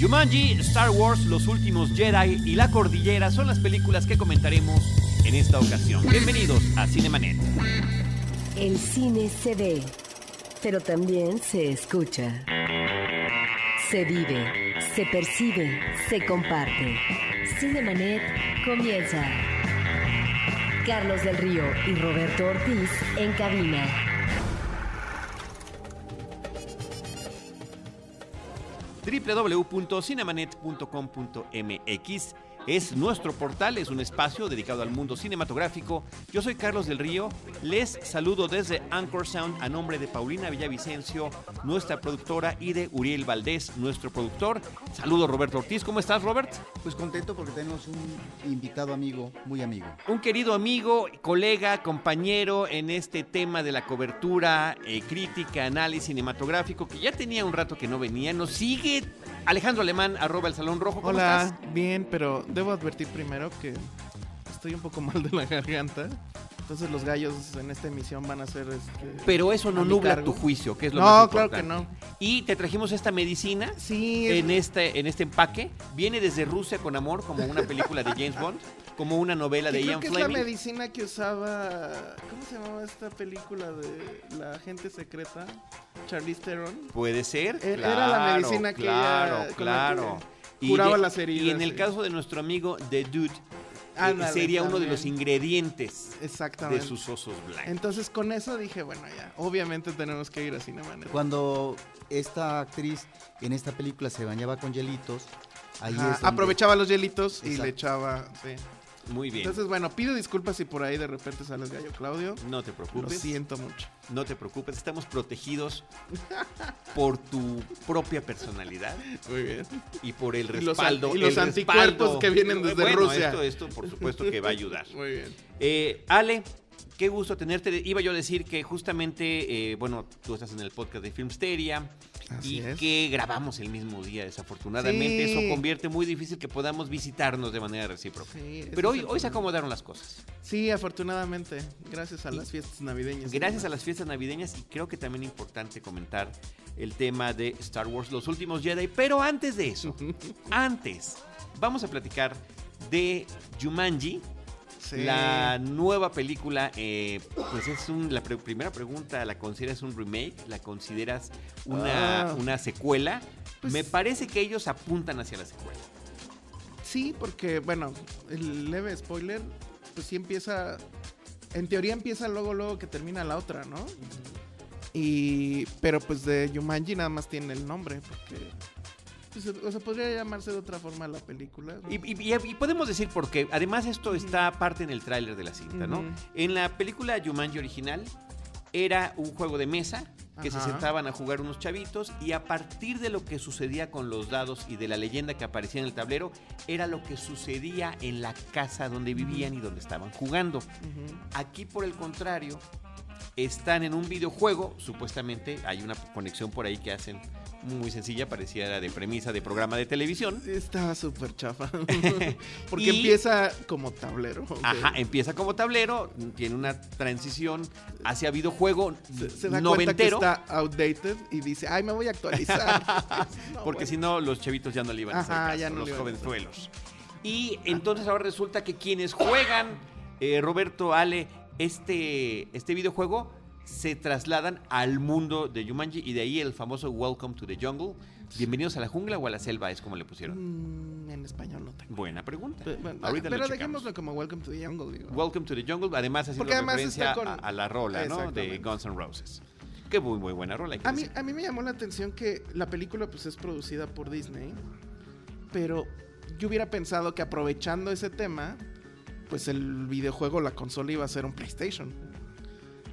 Jumanji, Star Wars, Los Últimos Jedi y La Cordillera son las películas que comentaremos en esta ocasión. Bienvenidos a Cinemanet. El cine se ve, pero también se escucha. Se vive, se percibe, se comparte. Cinemanet comienza. Carlos del Río y Roberto Ortiz en cabina. www.cinemanet.com.mx es nuestro portal, es un espacio dedicado al mundo cinematográfico. Yo soy Carlos del Río, les saludo desde Anchor Sound a nombre de Paulina Villavicencio, nuestra productora, y de Uriel Valdés, nuestro productor. Saludo Roberto Ortiz, ¿cómo estás Robert? Pues contento porque tenemos un invitado amigo, muy amigo. Un querido amigo, colega, compañero en este tema de la cobertura, eh, crítica, análisis cinematográfico, que ya tenía un rato que no venía, nos sigue Alejandro Alemán, arroba el Salón Rojo. ¿Cómo Hola, estás? bien, pero debo advertir primero que estoy un poco mal de la garganta. Entonces los gallos en esta emisión van a ser este, Pero eso no nubla cargo. tu juicio, que es lo No, más claro importante. que no. Y te trajimos esta medicina Sí, es- en este, en este empaque. Viene desde Rusia con amor, como una película de James Bond, como una novela de creo Ian que es la medicina que usaba. ¿Cómo se llamaba esta película de la agente secreta? Charlize Theron. Puede ser. Era- era la claro, medicina que Claro, ella- claro. Que curaba las Y en el caso de nuestro amigo The Dude, eh, Ándale, sería uno de los ingredientes de Exactamente. sus osos blancos. Entonces con eso dije, bueno, ya, obviamente tenemos que ir a Cinemanet. Cuando esta actriz en esta película se bañaba con hielitos, ahí Ajá, es donde- aprovechaba los hielitos y le echaba, sí. Muy bien. Entonces, bueno, pido disculpas si por ahí de repente sale el gallo Claudio. no te Lo preocupes. siento mucho. No te preocupes, estamos protegidos por tu propia personalidad Muy bien. y por el respaldo. y los anticuerpos respaldo. que vienen desde Bueno, Rusia. Esto, esto, por supuesto, que va a ayudar. Muy bien. Eh, Ale, qué gusto tenerte. Iba yo a decir que justamente, eh, bueno, tú estás en el podcast de Filmsteria Así y es. que grabamos el mismo día, desafortunadamente. Sí. Eso convierte muy difícil que podamos visitarnos de manera recíproca. Sí, Pero hoy, hoy se acomodaron las cosas. Sí, afortunadamente. Gracias a las fiestas navideñas. Gracias a las fiestas navideñas y creo que también es importante comentar el tema de Star Wars, los últimos Jedi. Pero antes de eso, antes, vamos a platicar de Jumanji, Sí. la nueva película. eh, pues es un, la pre- primera pregunta, ¿la consideras un remake? ¿La consideras una, Ah. una secuela? Pues- Me parece que ellos apuntan hacia la secuela. Sí, porque, bueno, el leve spoiler, pues sí empieza. En teoría empieza luego, luego que termina la otra, ¿no? Y. Pero pues de Yumanji nada más tiene el nombre, porque. Pues, o sea, podría llamarse de otra forma la película. Y, y- y- y podemos decir por qué. Además, esto está aparte en el tráiler de la cinta, ¿no? En la película Jumanji original era un juego de mesa que se sentaban a jugar unos chavitos y a partir de lo que sucedía con los dados y de la leyenda que aparecía en el tablero era lo que sucedía en la casa donde vivían y donde estaban jugando. Aquí por el contrario están en un videojuego, supuestamente hay una conexión por ahí que hacen muy sencilla, parecía de premisa de programa de televisión. Está súper chafa. Porque Y- empieza como tablero. Ajá, empieza como tablero, tiene una transición hacia videojuego Se, se da cuenta que noventero, está outdated y dice, ay, me voy a actualizar. No, porque bueno. si no los chavitos ya no le iban a hacer Ajá, caso, ya no los jovenzuelos. Y entonces ahora resulta que quienes juegan, eh, Roberto, Ale, este, este videojuego, se trasladan al mundo de Jumanji y de ahí el famoso Welcome to the Jungle. Bienvenidos a la jungla o a la selva, es como le pusieron. Mm, en español no tengo. Buena pregunta. Pe- bueno, Ahorita pero dejémoslo como Welcome to the Jungle, digo. Welcome to the Jungle, además haciendo Porque además referencia con- a, a la rola, ¿no? De. Guns N' Roses. Qué muy, muy buena rola. que A mí, a mí me llamó la atención que la película pues es producida por Disney, pero yo hubiera pensado que aprovechando ese tema, pues el videojuego, la consola iba a ser un PlayStation.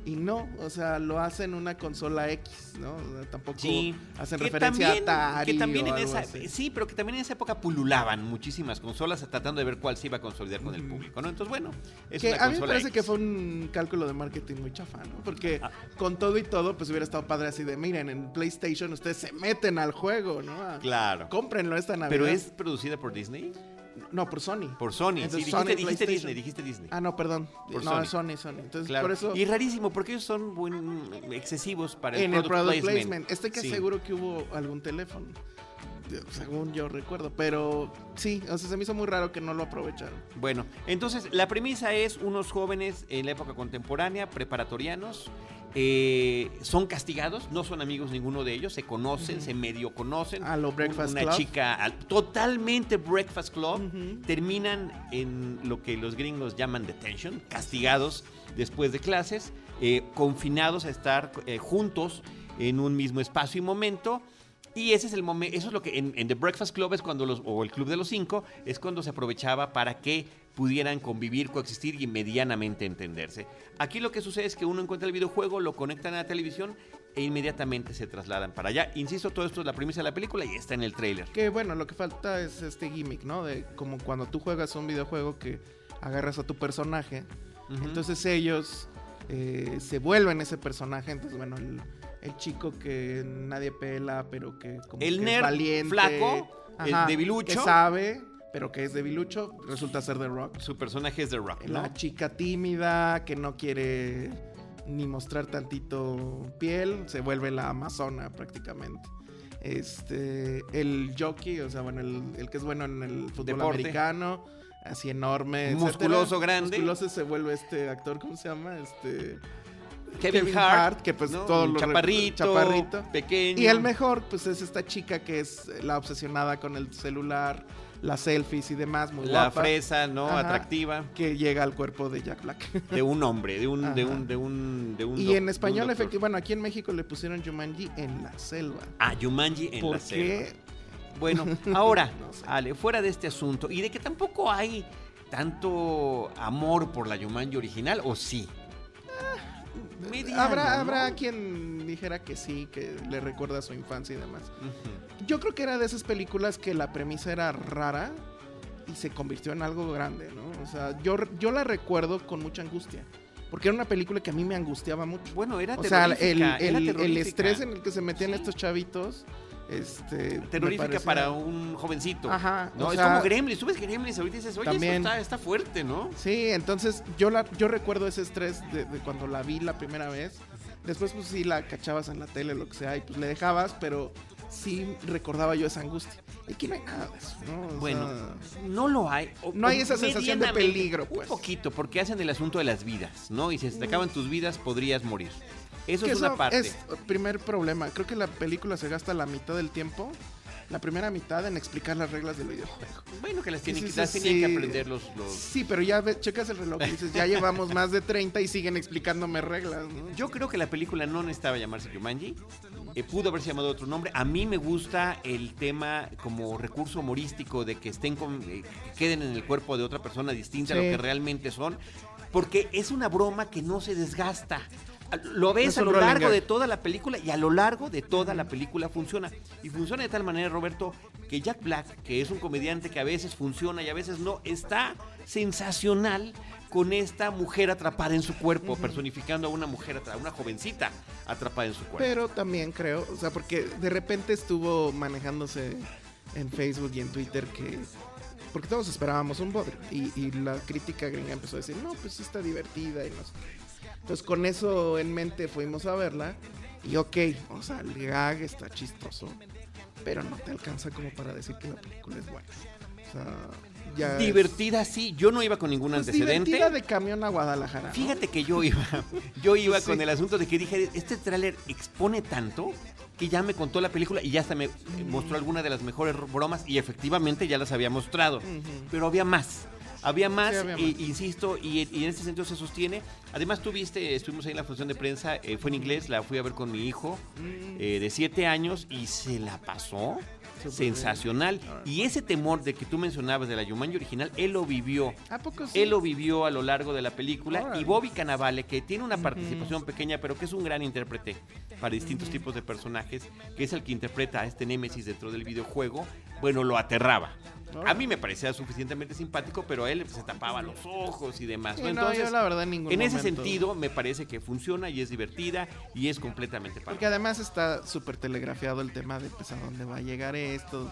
Y no, o sea, lo hacen una consola X, ¿no? O sea, tampoco Sí, hacen referencia también, a Atari que también o en algo esa así. sí pero que también en esa época pululaban muchísimas consolas tratando de ver cuál se iba a consolidar con el público no entonces bueno es que una a mí me parece X. que fue un cálculo de marketing muy chafa, ¿no? Porque Ah. con todo y todo, pues hubiera estado padre así de, miren, en PlayStation ustedes se meten al juego, ¿no? A- claro Cómprenlo esta Navidad. pero es producida por Disney No, por Sony. por Sony sí, Entonces, dijiste, Sony, dijiste PlayStation. Disney dijiste Disney Ah, no, perdón. Por no, Sony. Sony, Sony. Entonces, claro por eso y rarísimo porque ellos son buen excesivos para el en el product product placement, placement, estoy que Sí. seguro que hubo algún teléfono. según yo recuerdo. Pero sí, o sea, se me hizo muy raro que no lo aprovecharon. Bueno, entonces la premisa es unos jóvenes en la época contemporánea, preparatorianos, eh, son castigados, no son amigos ninguno de ellos, se conocen, se medio conocen. A lo Breakfast Una Club. chica al- totalmente Breakfast Club. Terminan en lo que los gringos llaman detention, castigados después de clases, eh, confinados a estar eh, juntos en un mismo espacio y momento. Y ese es el momento, eso es lo que en, en The Breakfast Club es cuando los, o el Club de los Cinco, es cuando se aprovechaba para que pudieran convivir, coexistir y medianamente entenderse. Aquí lo que sucede es que uno encuentra el videojuego, lo conectan a la televisión e inmediatamente se trasladan para allá. Insisto, todo esto es la premisa de la película y está en el tráiler. Que bueno, lo que falta es este gimmick, ¿no? De como cuando tú juegas un videojuego que agarras a tu personaje. Entonces ellos eh, se vuelven ese personaje. Entonces, bueno, el, el chico que nadie pela, pero que como El que nerd es valiente. flaco, el debilucho. Que sabe, pero que es debilucho, resulta ser The Rock. Su personaje es The Rock, ¿no? La chica tímida que no quiere ni mostrar tantito piel, se vuelve la amazona prácticamente. Este, el jockey, o sea, bueno, el, el que es bueno en el fútbol Deporte. americano, así enorme, etcétera. Musculoso, grande. Musculoso se vuelve este actor, ¿cómo se llama? Este, Kevin, Kevin Hart, Hart, que pues ¿no? todo lo- chaparrito, chaparrito. pequeño. y el mejor, pues es esta chica que es la obsesionada con el celular, las selfies y demás, muy la guapa, fresa, ¿no? Ajá. Atractiva que llega al cuerpo de Jack Black. de un hombre, de un, de un, de un, de un Y en español, efectivamente, bueno, aquí en México le pusieron Jumanji en la selva. Ah, Jumanji en ¿Por la selva. Bueno, ahora, No sé. Ale, fuera de este asunto y de que tampoco hay tanto amor por la Jumanji original, ¿o sí? Mediano, habrá, ¿no? habrá quien dijera que sí, que le recuerda su infancia y demás. Ujú. Yo creo que era de esas películas que la premisa era rara y se convirtió en algo grande, ¿no? O sea, yo, yo la recuerdo con mucha angustia. Porque era una película que a mí me angustiaba mucho. Bueno, era O sea, el, el- el terrorífica. estrés en el que se metían Sí. estos chavitos, este... Terrorífica para un jovencito. Ajá, No, o es sea- como Gremlins. Tú ves Gremlins ahorita dices, oye, También. está, está fuerte, ¿no? Sí, entonces yo la, yo recuerdo ese estrés de, de cuando la vi la primera vez. Después pues sí la cachabas en la tele, lo que sea, y pues le dejabas, pero sí recordaba yo esa angustia. Aquí no hay nada de eso, ¿no? O Bueno, sea, no lo hay. O- No hay esa sensación de peligro, pues. Un poquito, porque hacen el asunto de las vidas, ¿no? Y si se te acaban tus vidas, podrías morir. Eso que es una parte. es el primer problema. Creo que la película se gasta la mitad del tiempo, la primera mitad en explicar las reglas del videojuego. Bueno, que las, tienen, Sí, que- sí, las sí, tenían que aprender los... los- Sí, pero ya ve- checas el reloj y dices, ya llevamos más de 30 y siguen explicándome reglas, ¿no? Yo creo que la película no necesitaba llamarse Jumanji. Eh, pudo haberse llamado otro nombre. A mí me gusta el tema como recurso humorístico de que estén con- eh, que queden en el cuerpo de otra persona distinta a lo que realmente son. Porque es una broma que no se desgasta. Lo ves Es a lo largo de toda la película y a lo largo de toda la película funciona. Y funciona de tal manera, Roberto, que Jack Black, que es un comediante que a veces funciona y a veces no, está sensacional con esta mujer atrapada en su cuerpo, personificando a una mujer, a una jovencita atrapada en su cuerpo. Pero también creo, o sea, porque de repente estuvo manejándose en Facebook y en Twitter que... Porque todos esperábamos un bodrio. Y, y la crítica gringa empezó a decir, no, pues sí está divertida y no sé qué. Entonces con eso en mente fuimos a verla. Y ok, o sea, el gag está chistoso. Pero no te alcanza como para decir que la película es buena. O sea, ya... es- divertida, sí. Yo no iba con ningún pues, antecedente. divertida de camión a Guadalajara. ¿no? Fíjate que yo iba, yo iba Sí. con el asunto de que dije, este tráiler expone tanto que ya me contó la película y ya hasta me mostró alguna de las mejores bromas y efectivamente ya las había mostrado. Pero había más. Había más, Sí, había insisto, y, y en este sentido se sostiene. Además, tú viste, estuvimos ahí en la función de prensa, eh, fue en inglés, la fui a ver con mi hijo Mm. eh, de 7 años y se la pasó sensacional. Y ese temor de que tú mencionabas de la Yumanji original, él lo vivió. ¿A poco sí? Él lo vivió a lo largo de la película Órale. y Bobby Cannavale, que tiene una participación pequeña, pero que es un gran intérprete para distintos tipos de personajes, que es el que interpreta a este Némesis dentro del videojuego, bueno, lo aterraba. A mí me parecía suficientemente simpático, pero a él se tapaba los ojos y demás. Sí, ¿no? no, Entonces, yo la verdad en ningún en ese momento. sentido, me parece que funciona y es divertida y es completamente para Porque además está súper telegrafiado el tema de pues a dónde va a llegar esto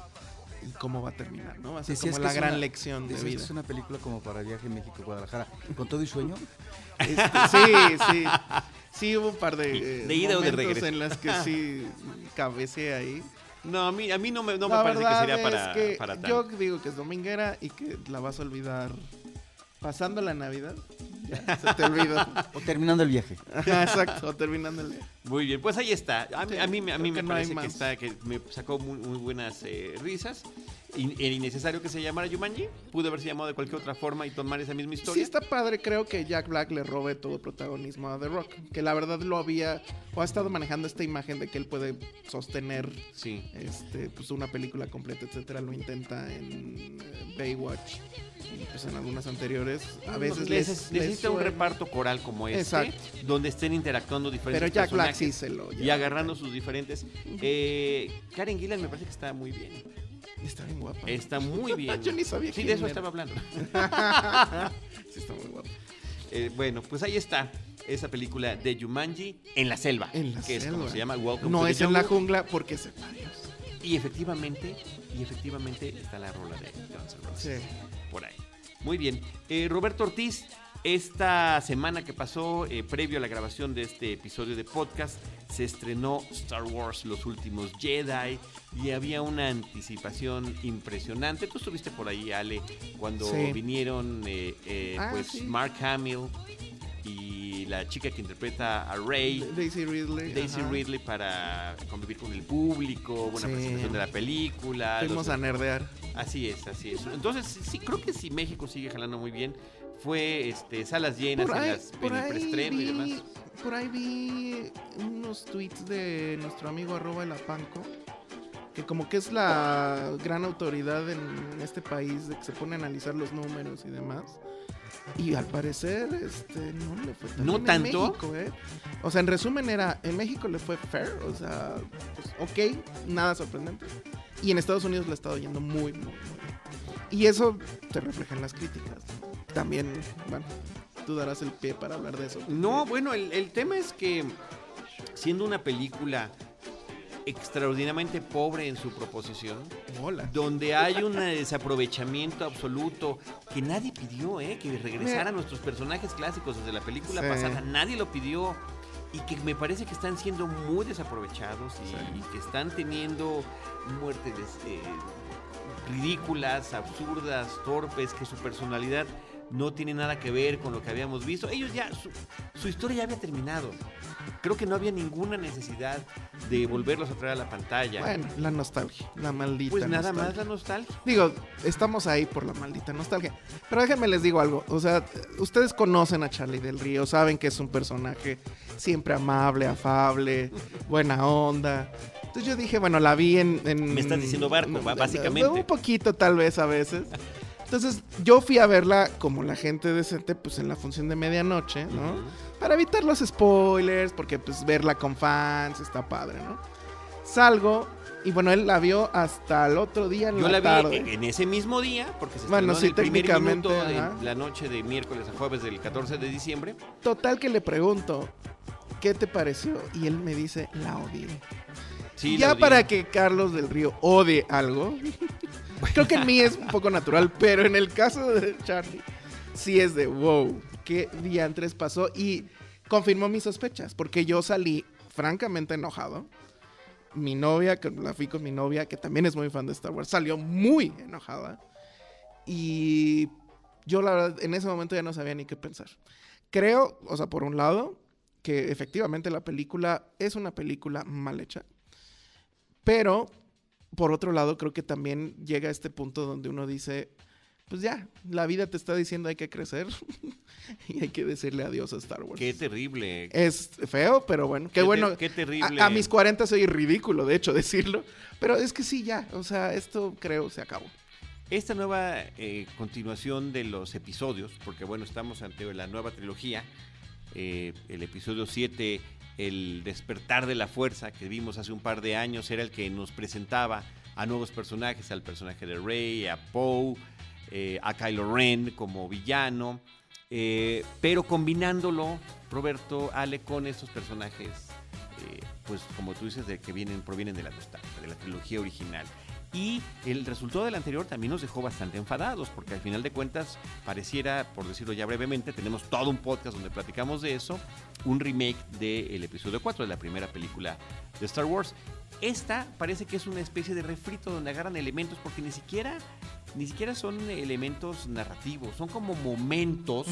y cómo va a terminar, ¿no? Va a ser como la gran una- lección de vida. es una película como para viaje México-Guadalajara. ¿Con todo y sueño? Este, sí, sí. Sí hubo un par de, eh, De ida o de momentos regreso. en las que sí cabeceé ahí. No, a mí, a mí no me, no me parece que sería es para, que para tanto. yo digo que es dominguera y que la vas a olvidar pasando la Navidad. Ya, se te olvida. O terminando el viaje. Exacto, terminándole. Muy bien, pues ahí está. A mí, Sí, a mí, me- a mí me no parece que está, que me sacó muy, muy buenas eh, risas. Y, era innecesario que se llamara Jumanji. Pudo haberse llamado de cualquier otra forma y tomar esa misma Sí historia. está padre, creo que Jack Black le robe todo el protagonismo a The Rock. Que la verdad lo había, o ha estado manejando esta imagen de que él puede sostener Sí. este, pues una película completa, etcétera. Lo intenta en eh, Baywatch y pues en algunas anteriores. A veces les, les necesita un reparto coral como este, Exacto. donde estén interactuando diferentes Pero Jack Black sí se lo y lleva. agarrando sus diferentes. Eh, Karen Gillan me parece que está muy bien. Está bien guapa. Está muy bien. Yo ni sabía Sí, de eso era. estaba hablando. sí, está muy guapa. Eh, bueno, pues ahí está esa película de Jumanji en la selva. En la que es como se llama Welcome No to the es en la jungla porque se varios. Y efectivamente, y efectivamente está la rola de Guns N' Roses Sí. por ahí. Muy bien. Eh, Roberto Ortiz, esta semana que pasó, eh, previo a la grabación de este episodio de podcast, se estrenó Star Wars Los Últimos Jedi y había una anticipación impresionante. Tú estuviste por ahí, Ale, cuando Sí. vinieron eh, eh, Ah, pues sí. Mark Hamill y la chica que interpreta a Rey. Daisy Ridley. Daisy ajá. Ridley para convivir con el público, buena Sí. presentación de la película. Fuimos los- a nerdear. Así es, así es. Entonces, sí, creo que si México sigue jalando muy bien, fue este, salas llenas en, las, en el preestreno y demás. Por ahí vi unos tweets de nuestro amigo arroba el apanco, que como que es la gran autoridad en este país de que se pone a analizar los números y demás. Y al parecer, este, no le fue tan ¿No bien en tanto? México, ¿eh? O sea, en resumen era, en México le fue fair, o sea, pues, ok, nada sorprendente. Y en Estados Unidos le ha estado yendo muy, muy, muy bien. Y eso se refleja en las críticas. También, bueno, tú darás el pie para hablar de eso. No, bueno, el, el tema es que siendo una película extraordinariamente pobre en su proposición, Hola. donde hay un desaprovechamiento absoluto que nadie pidió, ¿eh? que regresaran nuestros personajes clásicos desde la película Sí. pasada, nadie lo pidió y que me parece que están siendo muy desaprovechados y, Sí. y que están teniendo muertes eh, ridículas, absurdas, torpes, que su personalidad no tiene nada que ver con lo que habíamos visto. Ellos ya, su, su historia ya había terminado. Creo que no había ninguna necesidad de volverlos a traer a la pantalla. Bueno, la nostalgia, la maldita pues nada nostalgia. más la nostalgia. Digo, estamos ahí por la maldita nostalgia. Pero déjenme les digo algo. O sea, ustedes conocen a Charlie del Río, saben que es un personaje siempre amable, afable, buena onda. Entonces yo dije, bueno, la vi en... en- Me estás diciendo barco, ba- básicamente. Un poquito tal vez a veces. Entonces yo fui a verla como la gente decente, pues en la función de medianoche, ¿no? Ujú. Para evitar los spoilers, porque pues verla con fans está padre, ¿no? Salgo y bueno, él la vio hasta el otro día en Yo la, la tarde. vi en ese mismo día, porque se Bueno, sí, en el primer técnicamente, minuto de la noche de miércoles a jueves del 14 de diciembre. Total que le pregunto, ¿qué te pareció? Y él me dice, la odié. Sí, ya la odié. para que Carlos del Río odie algo, creo que en mí es un poco natural, pero en el caso de Charlie, sí es de wow, qué diantres pasó y confirmó mis sospechas, porque yo salí francamente enojado. Mi novia, que la fui con mi novia, que también es muy fan de Star Wars, salió muy enojada. Y yo la verdad en ese momento ya no sabía ni qué pensar. Creo, o sea, por un lado, que efectivamente la película es una película mal hecha. Pero, por otro lado, creo que también llega a este punto donde uno dice, pues ya, la vida te está diciendo hay que crecer y hay que decirle adiós a Star Wars. Qué terrible. Es feo, pero bueno, qué, Qué bueno. te- qué terrible. A, a mis 40 soy ridículo, de hecho, decirlo. Pero es que sí, ya, o sea, esto creo se acabó. Esta nueva eh, continuación de los episodios, porque bueno, estamos ante la nueva trilogía, eh, el episodio 7, El despertar de la fuerza, que vimos hace un par de años, era el que nos presentaba a nuevos personajes, al personaje de Rey, a Poe, eh, a Kylo Ren como villano, eh, pero combinándolo, Roberto, Ale, con estos personajes, eh, pues como tú dices, de que vienen, provienen de la nostalgia, de la trilogía original. Y el resultado del anterior también nos dejó bastante enfadados, porque al final de cuentas pareciera, por decirlo ya brevemente, tenemos todo un podcast donde platicamos de eso, un remake del episodio 4 de la primera película de Star Wars. Esta parece que es una especie de refrito donde agarran elementos porque ni siquiera ni siquiera son elementos narrativos, son como momentos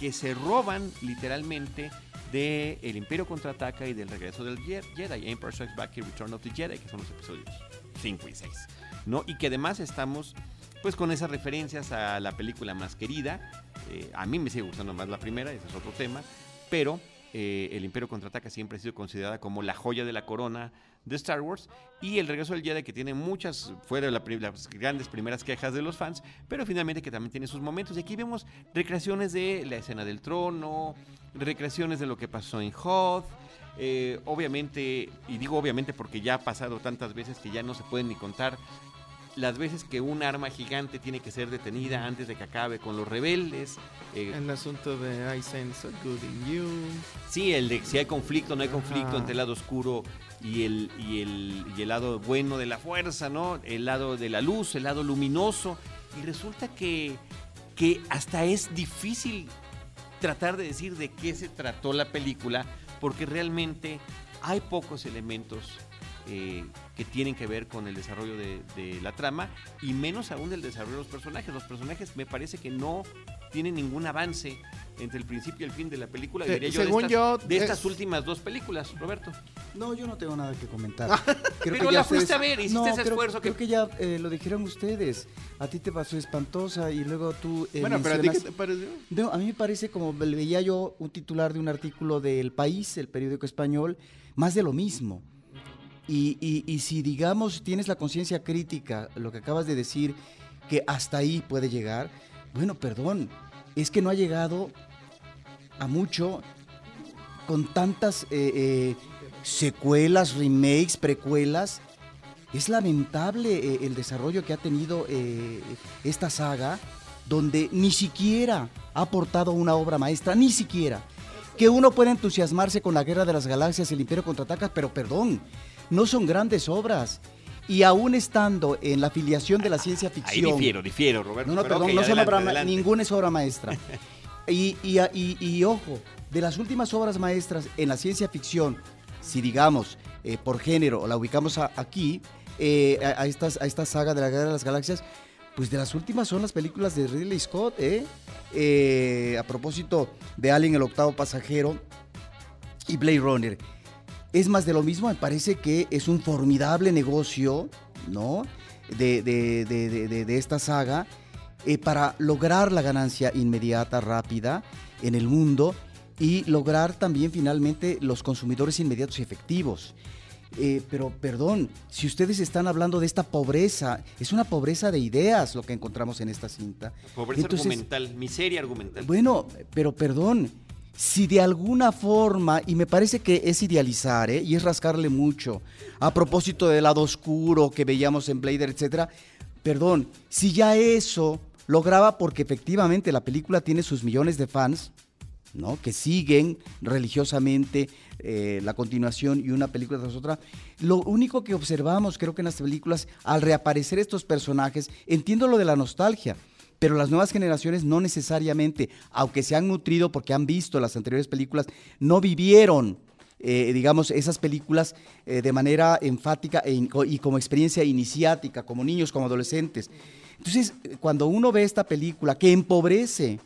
que se roban literalmente de El Imperio Contraataca y del regreso del Jedi, Empire Strikes Back y Return of the Jedi, que son los episodios 5 y 6. ¿no? Y que además estamos pues con esas referencias a la película más querida. Eh, a mí me sigue gustando más la primera, ese es otro tema, pero eh, El Imperio Contraataca siempre ha sido considerada como la joya de la corona de Star Wars y el regreso del Jedi que tiene muchas fuera de las grandes primeras quejas de los fans pero finalmente que también tiene sus momentos y aquí vemos recreaciones de la escena del trono recreaciones de lo que pasó en Hoth eh, obviamente y digo obviamente porque ya ha pasado tantas veces que ya no se pueden ni contar las veces que un arma gigante tiene que ser detenida antes de que acabe con los rebeldes. Eh, el asunto de I sense a good in you. Sí, el de si hay conflicto, no hay conflicto entre el lado oscuro y el, y, el, y el lado bueno de la fuerza, ¿no? El lado de la luz, el lado luminoso. Y resulta que, que hasta es difícil tratar de decir de qué se trató la película, porque realmente hay pocos elementos eh, que tienen que ver con el desarrollo de, la trama y menos aún del desarrollo de los personajes. Los personajes me parece que no tienen ningún avance entre el principio y el fin de la película. según yo, de estas últimas dos películas, Roberto. No, yo no tengo nada que comentar. Pero la fuiste a ver, hiciste ese esfuerzo. Creo que, ya eh, lo dijeron ustedes. A ti te pasó espantosa y luego tú. Eh, bueno, pero a ti qué te pareció? a mí me parece como veía yo un titular de un artículo del País, el periódico español, más de lo mismo. Y, si, digamos, tienes la conciencia crítica, lo que acabas de decir, que hasta ahí puede llegar, bueno, perdón, es que no ha llegado a mucho con tantas eh, eh, secuelas, remakes, precuelas. Es lamentable eh, el desarrollo que ha tenido esta saga, donde ni siquiera ha aportado una obra maestra, ni siquiera. Que uno puede entusiasmarse con la Guerra de las Galaxias y el Imperio contraataca, pero perdón, no son grandes obras. Y aún estando en la filiación de la ciencia ficción. Ahí difiero, difiero, Roberto. No, no, perdón, no son obra, ninguna es obra maestra. y, y, ojo, de las últimas obras maestras en la ciencia ficción, si digamos eh, por género la ubicamos aquí, eh, a, estas, a esta saga de la Guerra de las Galaxias, pues de las últimas son las películas de Ridley Scott, ¿eh? eh a propósito de Alien, el octavo pasajero y Blade Runner es más de lo mismo, me parece que es un formidable negocio, ¿no? De, de, esta saga eh, para lograr la ganancia inmediata, rápida en el mundo y lograr también finalmente los consumidores inmediatos y efectivos. Eh, pero perdón, si ustedes están hablando de esta pobreza, es una pobreza de ideas lo que encontramos en esta cinta. Pobreza argumental, miseria argumental. Bueno, pero perdón, si de alguna forma, y me parece que es idealizar, ¿eh? y es rascarle mucho, a propósito del lado oscuro que veíamos en Blader, etcétera, perdón, si ya eso lograba porque efectivamente la película tiene sus millones de fans, ¿no? que siguen religiosamente eh, la continuación y una película tras otra. Lo único que observamos, creo que en las películas, al reaparecer estos personajes, entiendo lo de la nostalgia, pero las nuevas generaciones no necesariamente, aunque se han nutrido porque han visto las anteriores películas, no vivieron, eh, digamos, esas películas eh, de manera enfática e y como experiencia iniciática, como niños, como adolescentes. Entonces, cuando uno ve esta película que empobrece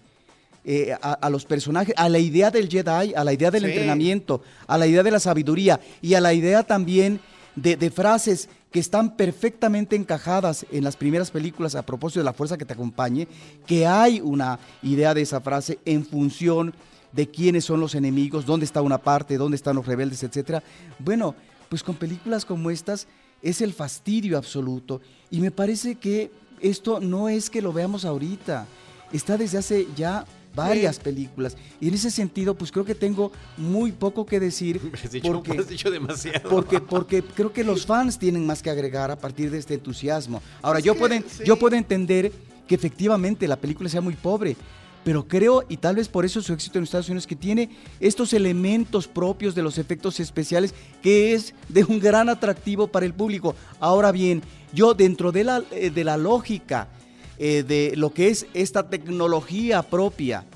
eh, a, los personajes, a la idea del Jedi, a la idea del entrenamiento, a la idea de la sabiduría y a la idea también de, de frases que están perfectamente encajadas en las primeras películas a propósito de la fuerza que te acompañe, que hay una idea de esa frase en función de quiénes son los enemigos, dónde está una parte, dónde están los rebeldes, etcétera. Bueno, pues con películas como estas es el fastidio absoluto y me parece que esto no es que lo veamos ahorita, está desde hace ya varias películas. Y en ese sentido, pues creo que tengo muy poco que decir. porque, has dicho demasiado. Porque, porque creo que los fans tienen más que agregar a partir de este entusiasmo. Ahora, yo, puedo, yo puedo entender que efectivamente la película sea muy pobre, pero creo, y tal vez por eso su éxito en Estados Unidos, que tiene estos elementos propios de los efectos especiales, que es de un gran atractivo para el público. Ahora bien, yo dentro de la, eh, de la lógica eh, de lo que es esta tecnología propia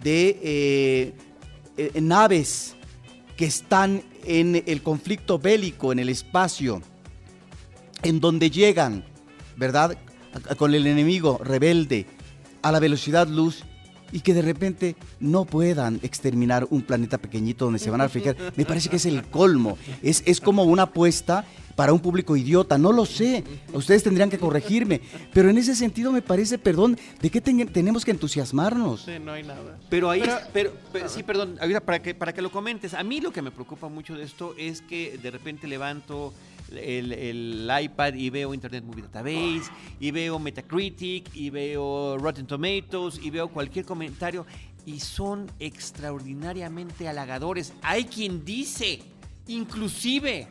de eh, naves que están en el conflicto bélico, en el espacio, en donde llegan, ¿verdad? Con el enemigo rebelde a la velocidad luz y que de repente no puedan exterminar un planeta pequeñito donde se van a fijar. Me parece que es el colmo. Es, es como una apuesta para un público idiota, no lo sé. Ustedes tendrían que corregirme. Pero en ese sentido me parece, perdón, ¿de qué tenemos que entusiasmarnos? Sí, no hay nada. Pero ahí, pero, sí, perdón, para que, para que lo comentes, a mí lo que me preocupa mucho de esto es que de repente levanto el, iPad y veo Internet Movie Database, y veo Metacritic, y veo Rotten Tomatoes, y veo cualquier comentario, y son extraordinariamente halagadores. Hay quien dice, inclusive,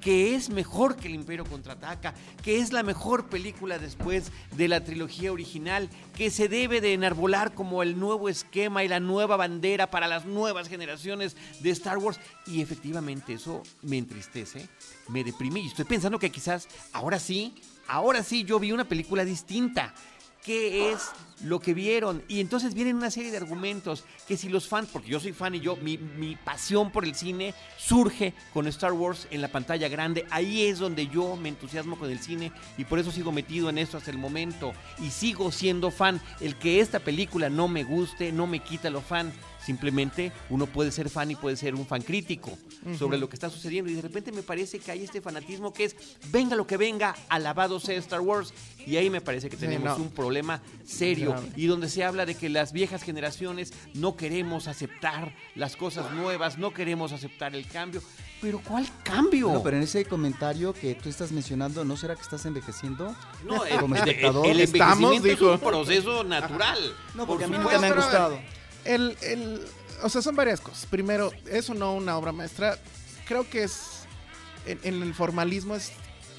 que es mejor que el Imperio contraataca, que es la mejor película después de la trilogía original, que se debe de enarbolar como el nuevo esquema y la nueva bandera para las nuevas generaciones de Star Wars. Y efectivamente eso me entristece, me deprime y estoy pensando que quizás ahora sí, ahora sí yo vi una película distinta qué es lo que vieron. Y entonces vienen una serie de argumentos que si los fans, porque yo soy fan y yo, mi, mi, pasión por el cine surge con Star Wars en la pantalla grande. Ahí es donde yo me entusiasmo con el cine y por eso sigo metido en esto hasta el momento. Y sigo siendo fan. El que esta película no me guste, no me quita lo fan. Simplemente uno puede ser fan y puede ser un fan crítico sobre lo que está sucediendo. Y de repente me parece que hay este fanatismo que es, venga lo que venga, alabado sea Star Wars. Y ahí me parece que tenemos un problema serio. Y donde se habla de que las viejas generaciones no queremos aceptar las cosas nuevas, no queremos aceptar el cambio. Pero ¿cuál cambio? No, pero en ese comentario que tú estás mencionando, ¿no será que estás envejeciendo? No, como espectador. El, envejecimiento es un proceso natural. No, porque a mí nunca me ha gustado. El, el, o sea, son varias cosas. Primero, eso no una obra maestra. Creo que es. En, el formalismo es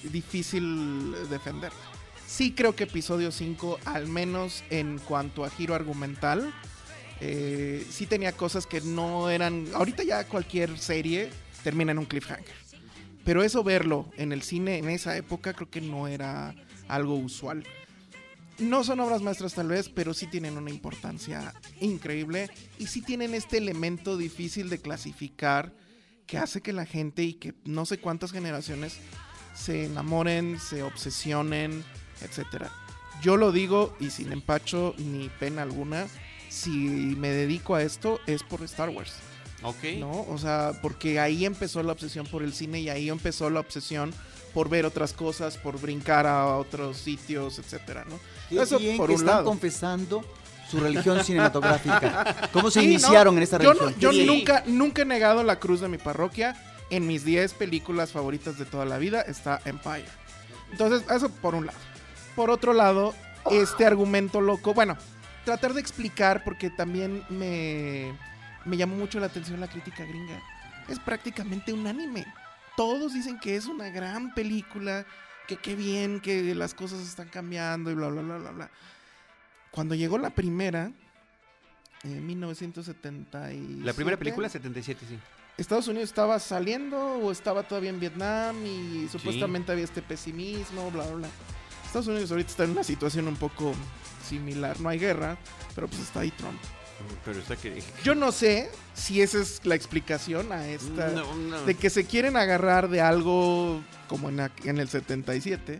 difícil defenderla. Sí, creo que episodio 5, al menos en cuanto a giro argumental, eh, sí tenía cosas que no eran. Ahorita ya cualquier serie termina en un cliffhanger. Pero eso verlo en el cine en esa época creo que no era algo usual no son obras maestras tal vez, pero sí tienen una importancia increíble y sí tienen este elemento difícil de clasificar que hace que la gente y que no sé cuántas generaciones se enamoren, se obsesionen, etc. Yo lo digo y sin empacho ni pena alguna, si me dedico a esto es por Star Wars. Ok. ¿No? O sea, porque ahí empezó la obsesión por el cine y ahí empezó la obsesión por ver otras cosas, por brincar a otros sitios, etcétera, ¿no? Eso por que están confesando su religión cinematográfica. ¿Cómo se iniciaron en esta religión? yo nunca, nunca he negado la cruz de mi parroquia. En mis 10 películas favoritas de toda la vida está Empire. Entonces, eso por un lado. Por otro lado, este argumento loco, bueno, tratar de explicar porque también me, me llamó mucho la atención la crítica gringa. Es prácticamente un anime todos dicen que es una gran película, que qué bien, que las cosas están cambiando y bla, bla, bla, bla, bla. Cuando llegó la primera, en 1970 La primera película, 77, sí. Estados Unidos estaba saliendo o estaba todavía en Vietnam y supuestamente había este pesimismo, bla, bla, bla. Estados Unidos ahorita está en una situación un poco similar. No hay guerra, pero pues está ahí Trump. Yo no sé si esa es la explicación a esta. De que se quieren agarrar de algo como en, el 77.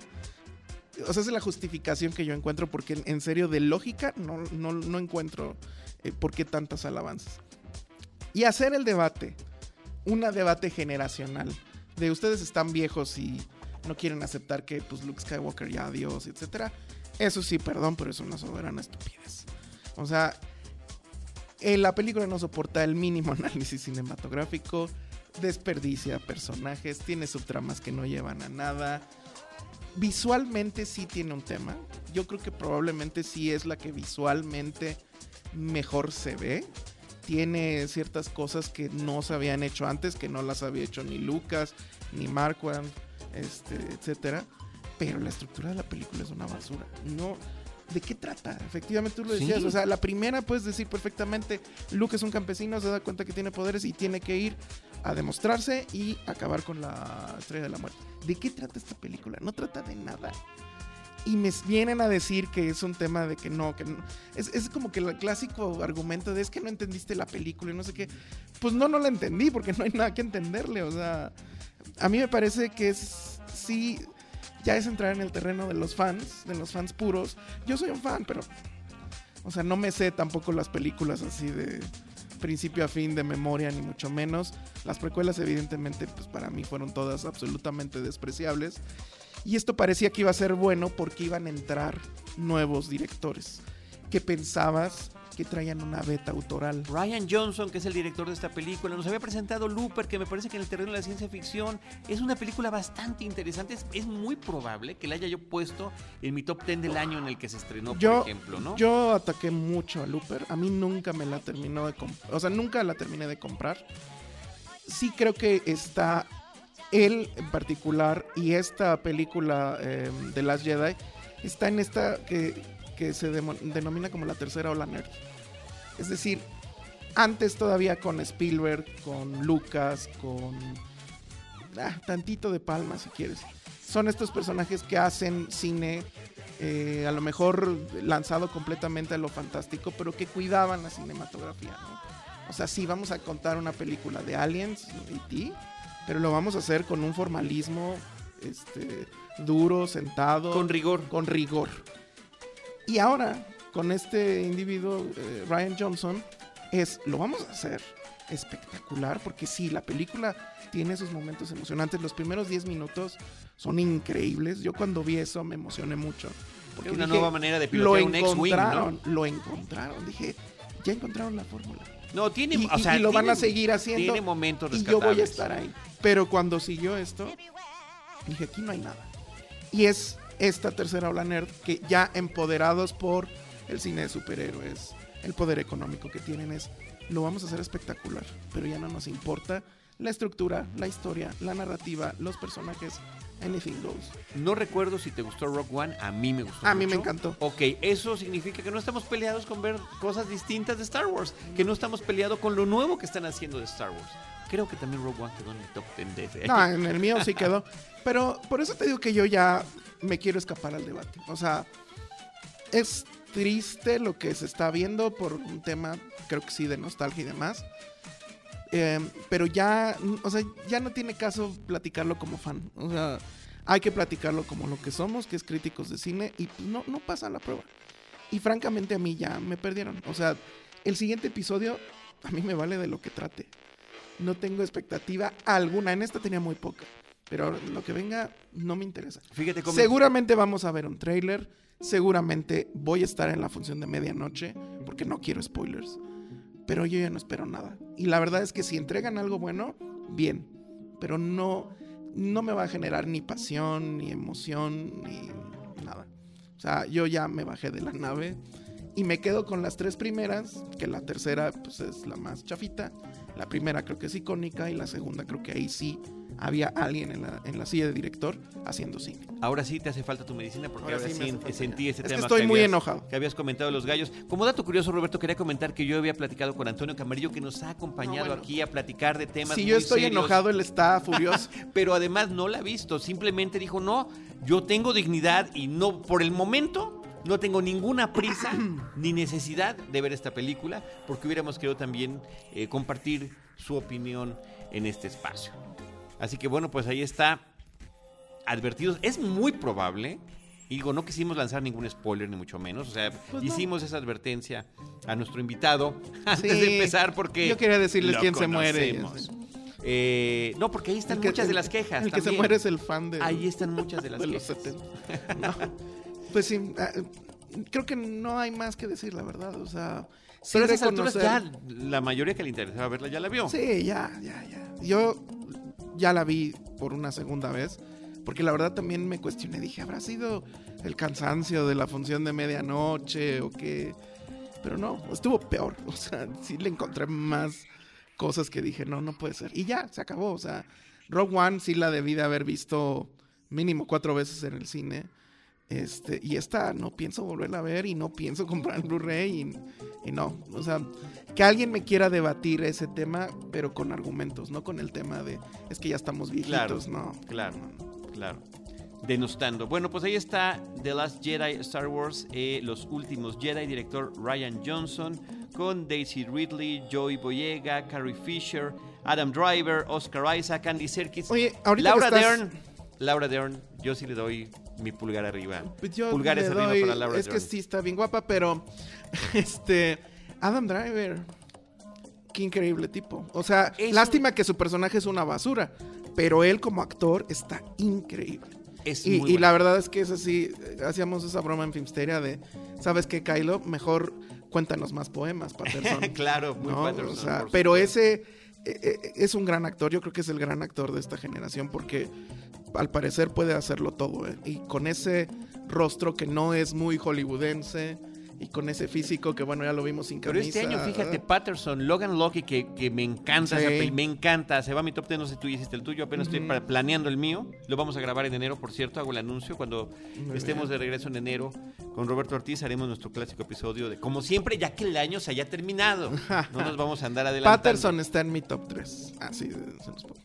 O sea, esa es la justificación que yo encuentro porque en, serio de lógica no, no, encuentro eh, por qué tantas alabanzas. Y hacer el debate, un debate generacional, de ustedes están viejos y no quieren aceptar que pues Luke Skywalker ya adiós, etcétera. Eso sí, perdón, pero es una soberana estupidez. O sea, eh, la película no soporta el mínimo análisis cinematográfico, desperdicia personajes, tiene subtramas que no llevan a nada. Visualmente sí tiene un tema. Yo creo que probablemente sí es la que visualmente mejor se ve. Tiene ciertas cosas que no se habían hecho antes, que no las había hecho ni Lucas, ni Marquand, este, etcétera. Pero la estructura de la película es una basura. No, ¿de qué trata? Efectivamente tú lo decías, o sea, la primera puedes decir perfectamente, Luke es un campesino, se da cuenta que tiene poderes y tiene que ir a demostrarse y acabar con la estrella de la muerte. ¿De qué trata esta película? No trata de nada. y me vienen a decir que es un tema de que no, que no. Es, es como que el clásico argumento de es que no entendiste la película y no sé qué. Pues no, no la entendí porque no hay nada que entenderle. O sea, a mí me parece que es, sí, ya es entrar en el terreno de los fans, de los fans puros. Yo soy un fan, pero, o sea, no me sé tampoco las películas así de principio a fin de memoria, ni mucho menos. Las precuelas, evidentemente, pues para mí fueron todas absolutamente despreciables. Y esto parecía que iba a ser bueno porque iban a entrar nuevos directores que pensabas traían una beta autoral. Ryan Johnson, que es el director de esta película, nos había presentado Looper, que me parece que en el terreno de la ciencia ficción es una película bastante interesante. Es, es muy probable que la haya yo puesto en mi top 10 del año en el que se estrenó, Yo, por ejemplo, ¿no? yo ataqué mucho a Looper. A mí nunca me la terminó de comprar. O sea, nunca la terminé de comprar. Sí creo que está él en particular y esta película eh, de Last Jedi está en esta que, que se denomina como la tercera ola nerd. Es decir, antes todavía con Spielberg, con Lucas, con ah, tantito de palma si quieres. Son estos personajes que hacen cine eh, a lo mejor lanzado completamente a lo fantástico, pero que cuidaban la cinematografía, ¿no? O sea, sí, vamos a contar una película de Aliens, E.T., pero lo vamos a hacer con un formalismo este, duro, sentado. Con rigor. Con rigor. Y ahora, con este individuo, eh, Ryan Johnson, es, lo vamos a hacer espectacular, porque sí, la película tiene esos momentos emocionantes. Los primeros 10 minutos son increíbles. Yo cuando vi eso me emocioné mucho. Porque Es una dije, nueva manera de lo un X-Wing, ¿no? encontraron, lo encontraron. Dije, ya encontraron la fórmula. No, tiene, Y, o y- sea, y lo van tiene- a seguir haciendo. Tiene momentos y yo voy a estar ahí. Pero cuando siguió esto, dije, aquí no hay nada. Y es esta tercera ola nerd que ya empoderados por el cine de superhéroes, el poder económico que tienen es, lo vamos a hacer espectacular, pero ya no nos importa la estructura, la historia, la narrativa, los personajes, anything goes. No recuerdo si te gustó Rock One, a mí me gustó A mí me encantó. Ok, eso significa que no estamos peleados con ver cosas distintas de Star Wars, que no estamos peleados con lo nuevo que están haciendo de Star Wars. Creo que también Rogue One quedó en mi top 10 de ese. No, en el mío sí quedó. Pero por eso te digo que yo ya me quiero escapar al debate. O sea, es triste lo que se está viendo por un tema, creo que sí, de nostalgia y demás. Eh, pero ya, o sea, ya no tiene caso platicarlo como fan. O sea, hay que platicarlo como lo que somos, que es críticos de cine, y no, no pasa la prueba. Y francamente a mí ya me perdieron. O sea, el siguiente episodio a mí me vale de lo que trate. No tengo expectativa alguna. En esta tenía muy poca. Pero lo que venga no me interesa. Fíjate cómo. Seguramente vamos a ver un tráiler. Seguramente voy a estar en la función de medianoche. Porque no quiero spoilers. Pero yo ya no espero nada. Y la verdad es que si entregan algo bueno, bien. Pero no, no me va a generar ni pasión, ni emoción, ni nada. O sea, yo ya me bajé de la nave. Y me quedo con las tres primeras, que la tercera pues es la más chafita. La primera creo que es icónica y la segunda creo que ahí sí había alguien en la, en la silla de director haciendo cine. Ahora sí te hace falta tu medicina porque Ahora ahora, sí sentí ese Es que tema. estoy muy habías- enojado. Que habías comentado de los gallos. Como dato curioso, Roberto, quería comentar que yo había platicado con Antonio Camarillo que nos ha acompañado No, bueno. aquí a platicar de temas. Si muy yo estoy serios. enojado, él está furioso. pero además no la ha visto. Simplemente dijo, no, yo tengo dignidad y no, por el momento, no tengo ninguna prisa ni necesidad de ver esta película, porque hubiéramos querido también eh, compartir su opinión en este espacio. Así que bueno, pues ahí está. Advertidos. Es muy probable. Y digo, no quisimos lanzar ningún spoiler, ni mucho menos. O sea, Pues no. hicimos esa advertencia a nuestro invitado antes Sí, de empezar, porque. yo quería decirles quién se muere. Eh, no, porque ahí están El que- muchas de las quejas. El que se muere es el fan de, Ahí están muchas de las de los quejas. 70. No. Pues sí, ah, creo que no hay más que decir, la verdad. O sea, sí Pero esas alturas ya la mayoría que le interesaba verla ya la vio. Sí, ya, ya, ya. Yo ya la vi por una segunda vez, porque la verdad también me cuestioné, dije, ¿habrá sido el cansancio de la función de medianoche o qué? Pero no, estuvo peor. O sea, sí le encontré más cosas que dije, no, no puede ser. Y ya, se acabó. O sea, Rogue One sí la debí de haber visto mínimo cuatro veces en el cine. Este, y esta no pienso volverla a ver y no pienso comprar el Blu-ray y, y no. O sea, que alguien me quiera debatir ese tema, pero con argumentos, no con el tema de es que ya estamos Claro, viejitos, no. claro. no, no. Claro. denostando. Bueno, pues ahí está The Last Jedi Star Wars, eh, Los Últimos Jedi, director Ryan Johnson, con Daisy Ridley, Joey Boyega, Carrie Fisher, Adam Driver, Oscar Isaac, Andy Serkis, Oye, ahorita Laura estás- Dern. Laura Dern, yo sí le doy mi pulgar arriba. Pues yo Pulgares arriba para Laura Es que Dern. sí está bien guapa, pero este Adam Driver, qué increíble tipo. O sea, Es lástima que su personaje es una basura, pero él como actor está increíble. Es Y, y la verdad es que es así, hacíamos esa broma en Filmsteria de, ¿sabes qué, Kylo? Mejor cuéntanos más poemas, Patterson. claro, muy ¿no? Patterson, O sea, pero ese eh, eh, es un gran actor, yo creo que es el gran actor de esta generación porque al parecer puede hacerlo todo. ¿eh? Y con ese rostro que no es muy hollywoodense y con ese físico que bueno, ya lo vimos sin Pero camisa. este año, fíjate, Patterson, Logan Lucky, que, que me encanta, Sí. esa peli, me encanta. Se va a mi top 10, no sé, tú hiciste el tuyo, apenas estoy planeando el mío. Lo vamos a grabar en enero, por cierto, hago el anuncio. Cuando Muy estemos bien. de regreso en enero con Roberto Ortiz, haremos nuestro clásico episodio de, como siempre, ya que el año se haya terminado. No nos vamos a andar adelantando. Patterson está en mi top 3. Así se nos pone.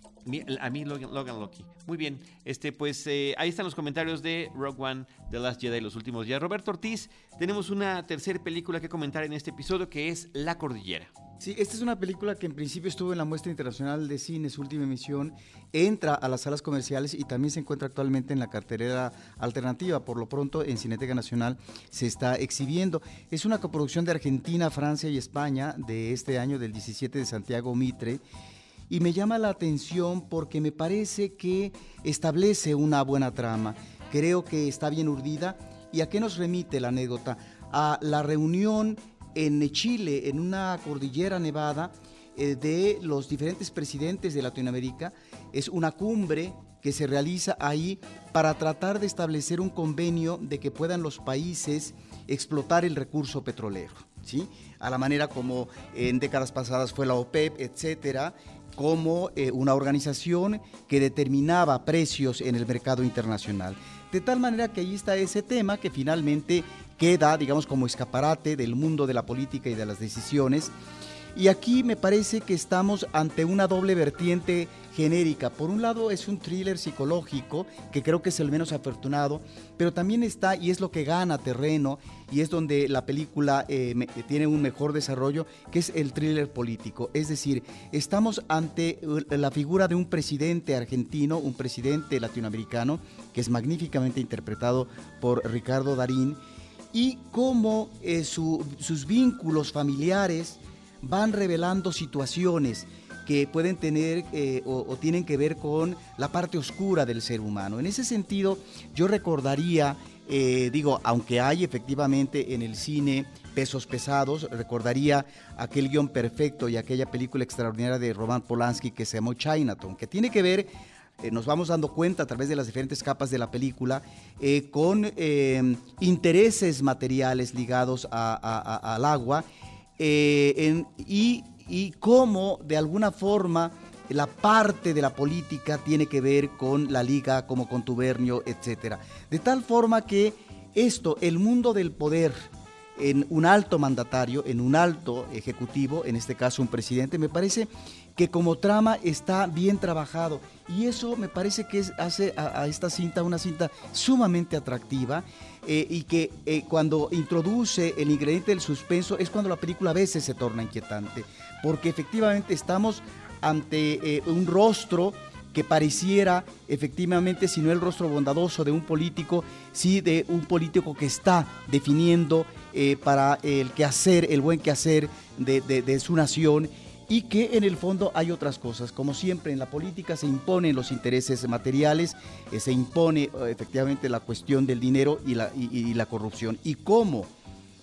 A mí Logan, Lucky. Muy bien. Este, pues eh, ahí están los comentarios de Rogue One, The Last Jedi, los últimos días. Roberto Ortiz, tenemos una tercera película que comentar en este episodio que es La Cordillera. Sí, esta es una película que en principio estuvo en la muestra internacional de cine, su última emisión, entra a las salas comerciales y también se encuentra actualmente en la cartelera alternativa. Por lo pronto en Cineteca Nacional se está exhibiendo. Es una coproducción de Argentina, Francia y España de este año, del 17 de Santiago Mitre. Y me llama la atención porque me parece que establece una buena trama. Creo que está bien urdida. ¿Y a qué nos remite la anécdota? A la reunión en Chile, en una cordillera nevada, eh, de los diferentes presidentes de Latinoamérica. Es una cumbre que se realiza ahí para tratar de establecer un convenio de que puedan los países explotar el recurso petrolero, ¿sí? A la manera como en décadas pasadas fue la OPEP, etcétera, como eh, una organización que determinaba precios en el mercado internacional. De tal manera que ahí está ese tema que finalmente queda, digamos, como escaparate del mundo de la política y de las decisiones. Y aquí me parece que estamos ante una doble vertiente genérica. Por un lado es un thriller psicológico, que creo que es el menos afortunado, pero también está, y es lo que gana terreno, y es donde la película eh, tiene un mejor desarrollo, que es el thriller político. Es decir, estamos ante eh, la figura de un presidente argentino, un presidente latinoamericano, que es magníficamente interpretado por Ricardo Darín, y cómo eh, su- sus vínculos familiares van revelando situaciones que pueden tener eh, o, tienen que ver con la parte oscura del ser humano. En ese sentido, yo recordaría, eh, digo, aunque hay efectivamente en el cine pesos pesados, recordaría aquel guion perfecto y aquella película extraordinaria de Roman Polanski que se llamó Chinatown, que tiene que ver eh, nos vamos dando cuenta a través de las diferentes capas de la película con intereses materiales ligados a- a- al agua eh, y, cómo de alguna forma la parte de la política tiene que ver con la liga como contubernio, etcétera. De tal forma que esto, el mundo del poder, en un alto mandatario, en un alto ejecutivo, en este caso un presidente, me parece que como trama está bien trabajado y eso me parece que hace a esta cinta una cinta sumamente atractiva eh, y que eh, cuando introduce el ingrediente del suspenso es cuando la película a veces se torna inquietante, porque efectivamente estamos ante eh, un rostro que pareciera efectivamente, si no el rostro bondadoso de un político, sí de un político que está definiendo para el quehacer, el buen quehacer de- de su nación y que en el fondo hay otras cosas. Como siempre en la política se imponen los intereses materiales, eh, se impone eh, efectivamente la cuestión del dinero y la, y- la corrupción. Y cómo,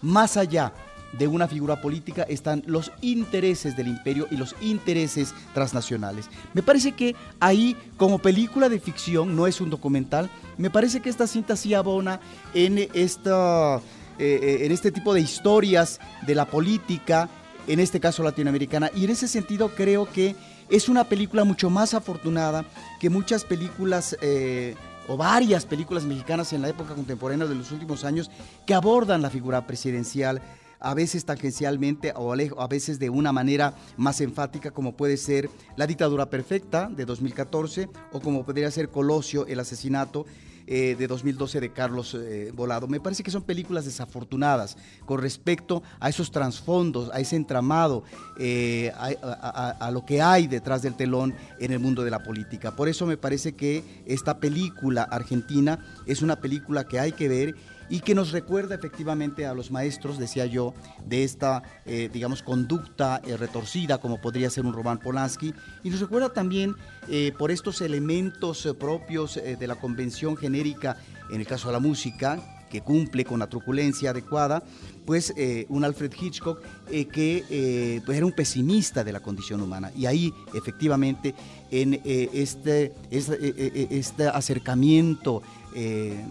más allá de una figura política están los intereses del imperio y los intereses transnacionales. Me parece que ahí, como película de ficción, no es un documental, me parece que esta cinta sí abona en, esta, eh, en este tipo de historias de la política, en este caso latinoamericana, y en ese sentido creo que es una película mucho más afortunada que muchas películas... eh, o varias películas mexicanas en la época contemporánea de los últimos años que abordan la figura presidencial a veces tangencialmente o a veces de una manera más enfática como puede ser La dictadura perfecta de 2014 o como podría ser Colosio, el asesinato. Eh, de 2012 de Carlos eh, Volado. Me parece que son películas desafortunadas con respecto a esos trasfondos, a ese entramado, eh, a, lo que hay detrás del telón en el mundo de la política. Por eso me parece que esta película argentina es una película que hay que ver y que nos recuerda efectivamente a los maestros, decía yo, de esta, eh, digamos, conducta eh, retorcida, como podría ser un Roman Polanski, y nos recuerda también eh, por estos elementos propios de la convención genérica, en el caso de la música, que cumple con la truculencia adecuada, pues un Alfred Hitchcock que pues era un pesimista de la condición humana. Y ahí, efectivamente, en este, este, este acercamiento eh,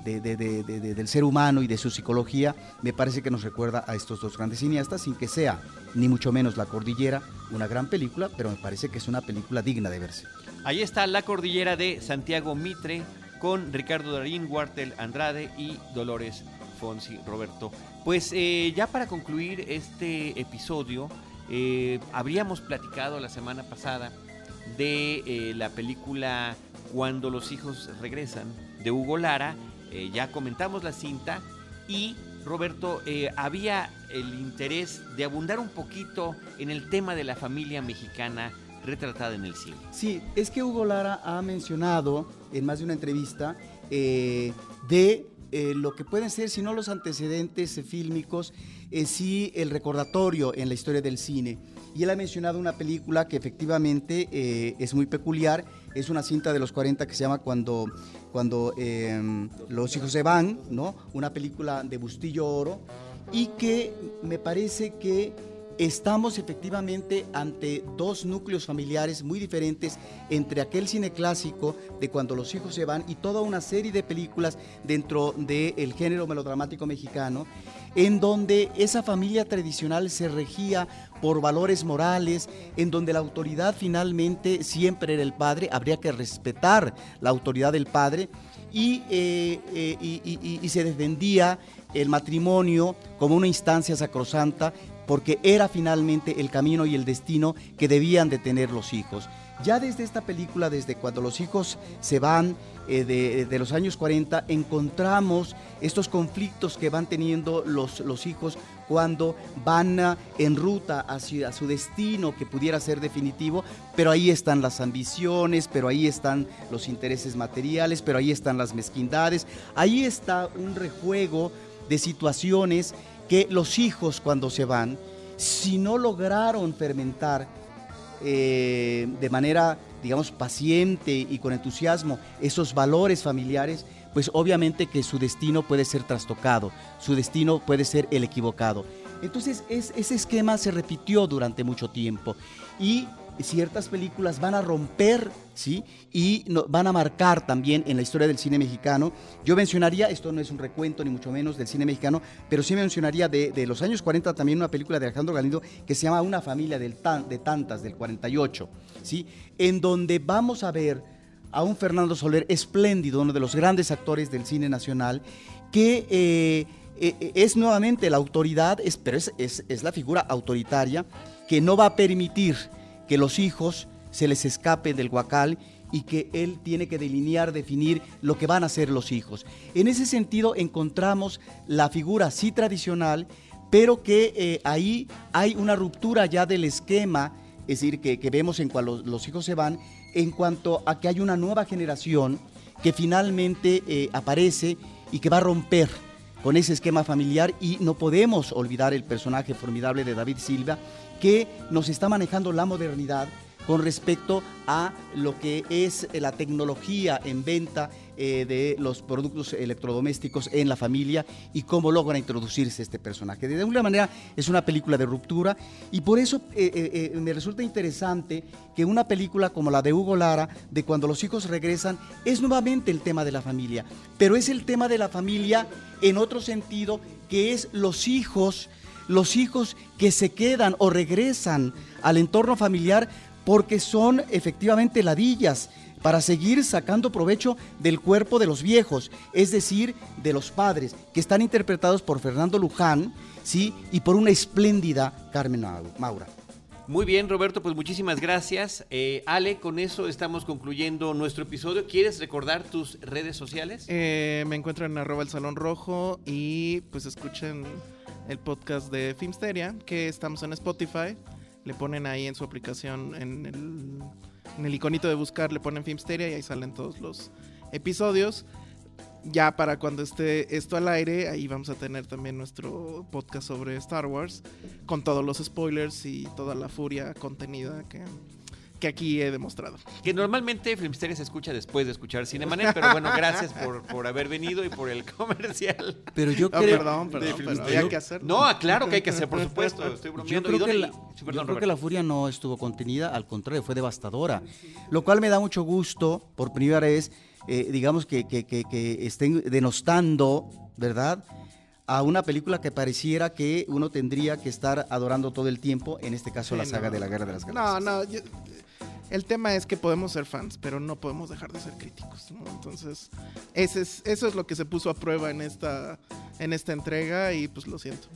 del ser humano y de su psicología, me parece que nos recuerda a estos dos grandes cineastas, sin que sea ni mucho menos La Cordillera una gran película, pero me parece que es una película digna de verse. Ahí está La Cordillera de Santiago Mitre con Ricardo Darín, Huartel Andrade y Dolores Fonsi Roberto. Pues eh, ya para concluir este episodio, eh, habríamos platicado la semana pasada de la película Cuando los hijos regresan, de Hugo Lara, eh, ya comentamos la cinta y Roberto, eh, había el interés de abundar un poquito en el tema de la familia mexicana retratada en el cine. Sí, es que Hugo Lara ha mencionado en más de una entrevista eh, de lo que pueden ser, si no los antecedentes fílmicos, sí el recordatorio en la historia del cine. Y él ha mencionado una película que efectivamente es muy peculiar, es una cinta de los 40 que se llama Cuando cuando em, los hijos se van, ¿no? Una película de Bustillo Oro y que me parece que estamos efectivamente ante dos núcleos familiares muy diferentes entre aquel cine clásico de cuando los hijos se van y toda una serie de películas dentro del género melodramático mexicano en donde esa familia tradicional se regía por valores morales, en donde la autoridad finalmente siempre era el padre, habría que respetar la autoridad del padre y, eh, eh, y se defendía el matrimonio como una instancia sacrosanta porque era finalmente el camino y el destino que debían de tener los hijos. Ya desde esta película, desde cuando los hijos se van eh, de, los años 40, encontramos estos conflictos que van teniendo los, los hijos cuando van en ruta hacia su destino que pudiera ser definitivo, pero ahí están las ambiciones, pero ahí están los intereses materiales, pero ahí están las mezquindades, ahí está un rejuego de situaciones que los hijos cuando se van, si no lograron fermentar eh, de manera, digamos, paciente y con entusiasmo esos valores familiares, pues obviamente que su destino puede ser trastocado, su destino puede ser el equivocado. Entonces ese esquema se repitió durante mucho tiempo y ciertas películas van a romper, ¿sí? Y van a marcar también en la historia del cine mexicano. Yo mencionaría, esto no es un recuento ni mucho menos del cine mexicano, pero sí mencionaría de, los años 40 también una película de Alejandro Galindo que se llama Una familia de tantas, del 48, ¿sí? En donde vamos a ver a un Fernando Soler espléndido, uno de los grandes actores del cine nacional, que... Eh, eh, es nuevamente la autoridad, pero es la figura autoritaria que no va a permitir que los hijos se les escape del guacal y que él tiene que delinear, definir lo que van a ser los hijos. En ese sentido encontramos la figura sí tradicional, pero que eh, ahí hay una ruptura ya del esquema, es decir, que, vemos en cuando los, hijos se van, en cuanto a que hay una nueva generación que finalmente eh, aparece y que va a romper con ese esquema familiar y no podemos olvidar el personaje formidable de David Silva, que nos está manejando la modernidad con respecto a lo que es la tecnología en venta eh, de los productos electrodomésticos en la familia y cómo logra introducirse este personaje. De alguna manera es una película de ruptura y por eso eh, eh, me resulta interesante que una película como la de Hugo Lara, de cuando los hijos regresan, es nuevamente el tema de la familia, pero es el tema de la familia en otro sentido, que es los hijos los hijos que se quedan o regresan al entorno familiar porque son efectivamente ladillas para seguir sacando provecho del cuerpo de los viejos, es decir, de los padres, que están interpretados por Fernando Luján, ¿sí? y por una espléndida Carmen Maura. Muy bien, Roberto, pues muchísimas gracias. Eh, Ale, con eso estamos concluyendo nuestro episodio. ¿Quieres recordar tus redes sociales? Eh, me encuentro en arroba el salón rojo y pues escuchen el podcast de Filmsteria, que estamos en Spotify. Le ponen ahí en su aplicación, en el, en el iconito de buscar, le ponen Filmsteria y ahí salen todos los episodios. Ya para cuando esté esto al aire, ahí vamos a tener también nuestro podcast sobre Star Wars, con todos los spoilers y toda la furia contenida que, que aquí he demostrado. Que normalmente Filmsteria se escucha después de escuchar Cinemanet, pero bueno, gracias por, por haber venido y por el comercial. Pero yo Ah, creo, perdón, perdón, de pero Filmsteria. había que hacerlo. No, claro que hay que hacer, por supuesto. Estoy yo bromeando. creo ¿Y que, dónde- la, Sí, yo creo que la furia no estuvo contenida, al contrario, fue devastadora. Lo cual me da mucho gusto, por primera vez, eh, digamos que, que- que- que estén denostando, ¿verdad? A una película que pareciera que uno tendría que estar adorando todo el tiempo, en este caso la saga no. de la Guerra de las No, Galaxias. no. yo- el tema es que podemos ser fans, pero no podemos dejar de ser críticos, ¿no? Entonces, ese es, eso es lo que se puso a prueba en esta, en esta entrega y pues lo siento.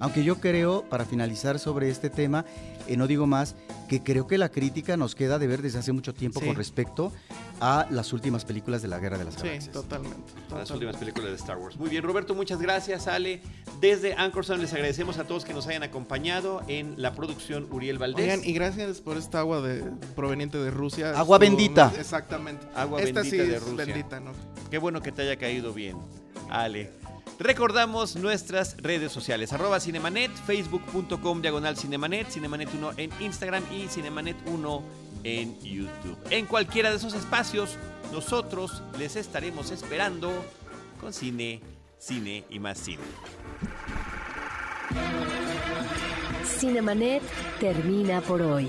Aunque yo creo, para finalizar sobre este tema, eh, no digo más, que creo que la crítica nos queda de ver desde hace mucho tiempo Sí. con respecto a las últimas películas de la Guerra de las Sí, Galaxias. totalmente. Las totalmente. últimas películas de Star Wars. Muy bien, Roberto, muchas gracias, Ale. Desde Anchorson les agradecemos a todos que nos hayan acompañado en la producción Uriel Valdés. Oigan, y gracias por esta agua de, proveniente de Rusia. Agua bendita. Exactamente. Agua esta bendita sí de es Rusia. bendita, ¿no? Qué bueno que te haya caído bien, Ale. Recordamos nuestras redes sociales, arroba Cinemanet, facebook.com diagonal Cinemanet, Cinemanet1 en Instagram y Cinemanet1 en YouTube. En cualquiera de esos espacios, nosotros les estaremos esperando con cine, cine y más cine. Cinemanet termina por hoy.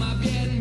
Mires hacia atrás. Toma bien mi mano.